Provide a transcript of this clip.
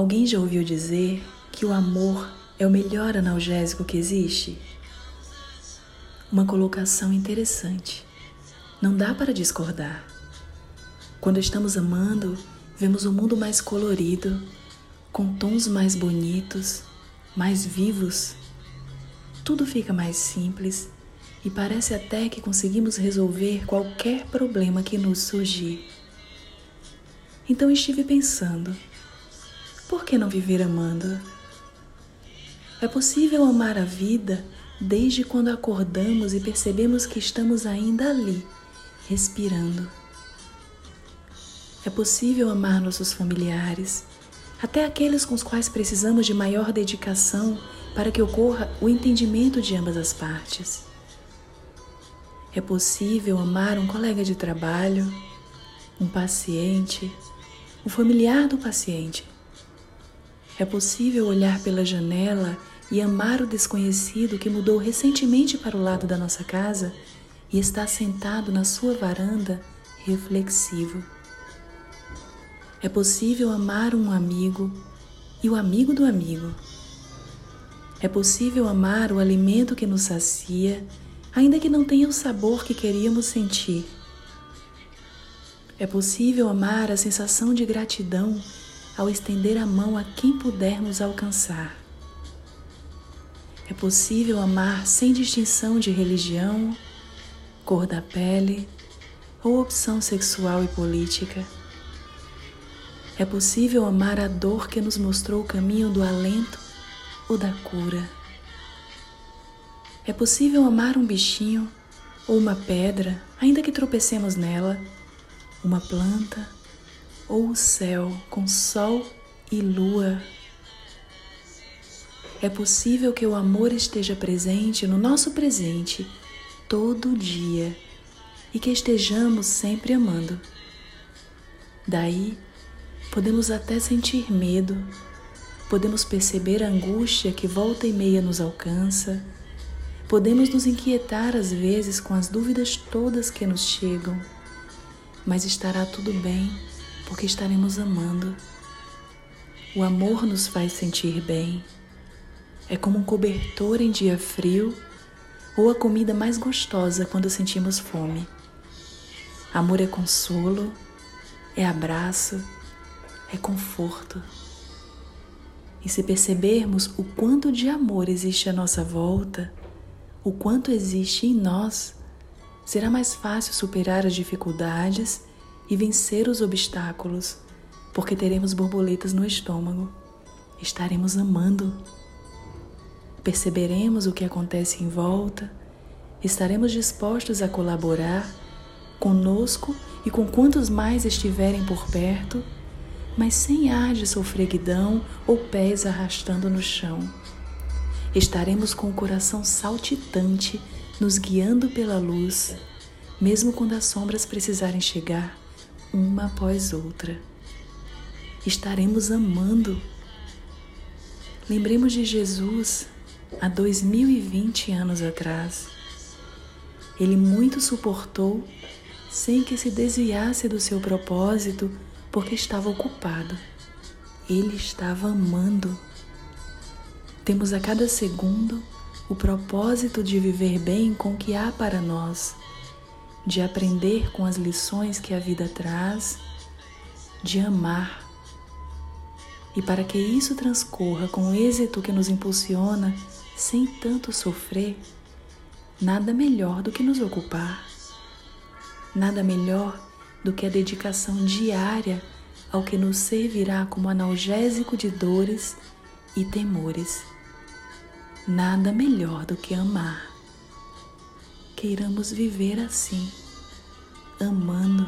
Alguém já ouviu dizer que o amor é o melhor analgésico que existe? Uma colocação interessante. Não dá para discordar. Quando estamos amando, vemos o mundo mais colorido, com tons mais bonitos, mais vivos. Tudo fica mais simples e parece até que conseguimos resolver qualquer problema que nos surgir. Então estive pensando por que não viver amando? É possível amar a vida desde quando acordamos e percebemos que estamos ainda ali, respirando. É possível amar nossos familiares, até aqueles com os quais precisamos de maior dedicação para que ocorra o entendimento de ambas as partes. É possível amar um colega de trabalho, um paciente, um familiar do paciente, é possível olhar pela janela e amar o desconhecido que mudou recentemente para o lado da nossa casa e está sentado na sua varanda, reflexivo. É possível amar um amigo e o amigo do amigo. É possível amar o alimento que nos sacia, ainda que não tenha o sabor que queríamos sentir. É possível amar a sensação de gratidão ao estender a mão a quem pudermos alcançar. É possível amar sem distinção de religião, cor da pele ou opção sexual e política. É possível amar a dor que nos mostrou o caminho do alento ou da cura. É possível amar um bichinho ou uma pedra, ainda que tropecemos nela, uma planta ou o céu com sol e lua. É possível que o amor esteja presente no nosso presente todo dia e que estejamos sempre amando. Daí, podemos até sentir medo, podemos perceber a angústia que volta e meia nos alcança, podemos nos inquietar às vezes com as dúvidas todas que nos chegam, mas estará tudo bem porque estaremos amando. O amor nos faz sentir bem. É como um cobertor em dia frio ou a comida mais gostosa quando sentimos fome. Amor é consolo, é abraço, é conforto. E se percebermos o quanto de amor existe à nossa volta, o quanto existe em nós, será mais fácil superar as dificuldades e vencer os obstáculos, porque teremos borboletas no estômago, estaremos amando. Perceberemos o que acontece em volta, estaremos dispostos a colaborar conosco e com quantos mais estiverem por perto, mas sem ar de sofreguidão ou pés arrastando no chão. Estaremos com o coração saltitante, nos guiando pela luz, mesmo quando as sombras precisarem chegar uma após outra. Estaremos amando. Lembremos de Jesus há 2020 anos atrás. Ele muito suportou sem que se desviasse do seu propósito porque estava ocupado. Ele estava amando. Temos a cada segundo o propósito de viver bem com o que há para nós de aprender com as lições que a vida traz, de amar. E para que isso transcorra com o êxito que nos impulsiona, sem tanto sofrer, nada melhor do que nos ocupar. Nada melhor do que a dedicação diária ao que nos servirá como analgésico de dores e temores. Nada melhor do que amar queiramos viver assim, amando